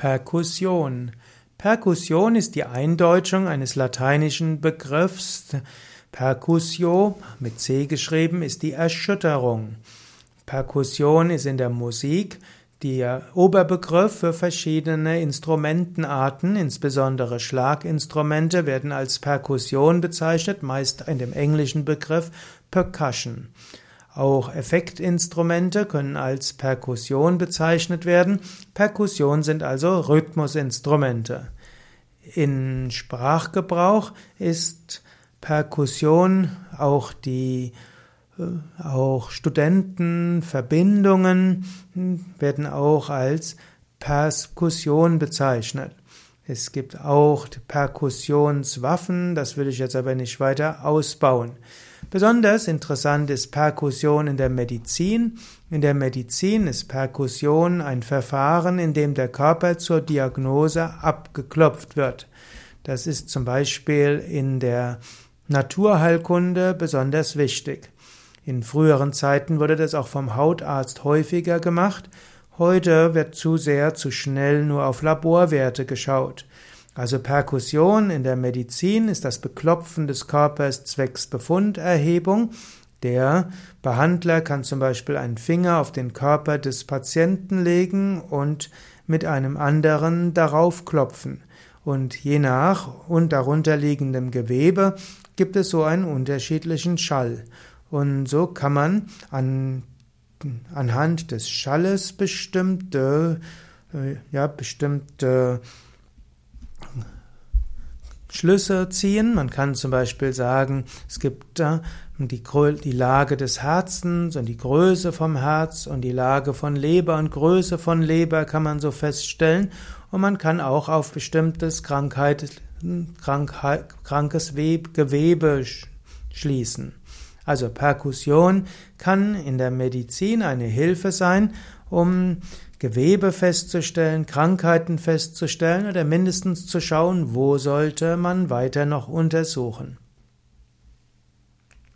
Perkussion. Perkussion ist die Eindeutschung eines lateinischen Begriffs. Percussio, mit C geschrieben, ist die Erschütterung. Perkussion ist in der Musik der Oberbegriff für verschiedene Instrumentenarten, insbesondere Schlaginstrumente, werden als Perkussion bezeichnet, meist in dem englischen Begriff Percussion. Auch Effektinstrumente können als Perkussion bezeichnet werden. Perkussion sind also Rhythmusinstrumente. In Sprachgebrauch ist Perkussion auch die äh, auch Studentenverbindungen werden auch als Perkussion bezeichnet. Es gibt auch Perkussionswaffen, das will ich jetzt aber nicht weiter ausbauen. Besonders interessant ist Perkussion in der Medizin. In der Medizin ist Perkussion ein Verfahren, in dem der Körper zur Diagnose abgeklopft wird. Das ist zum Beispiel in der Naturheilkunde besonders wichtig. In früheren Zeiten wurde das auch vom Hautarzt häufiger gemacht. Heute wird zu sehr, zu schnell nur auf Laborwerte geschaut. Also Perkussion in der Medizin ist das Beklopfen des Körpers zwecks Befunderhebung. Der Behandler kann zum Beispiel einen Finger auf den Körper des Patienten legen und mit einem anderen darauf klopfen. Und je nach und darunterliegendem Gewebe gibt es so einen unterschiedlichen Schall. Und so kann man an, anhand des Schalles bestimmte, äh, ja, bestimmte Schlüsse ziehen. Man kann zum Beispiel sagen, es gibt die, die Lage des Herzens und die Größe vom Herz und die Lage von Leber und Größe von Leber kann man so feststellen. Und man kann auch auf bestimmtes Krankheit, Krankheit, krankes Gewebe schließen. Also Perkussion kann in der Medizin eine Hilfe sein, um Gewebe festzustellen, Krankheiten festzustellen oder mindestens zu schauen, wo sollte man weiter noch untersuchen.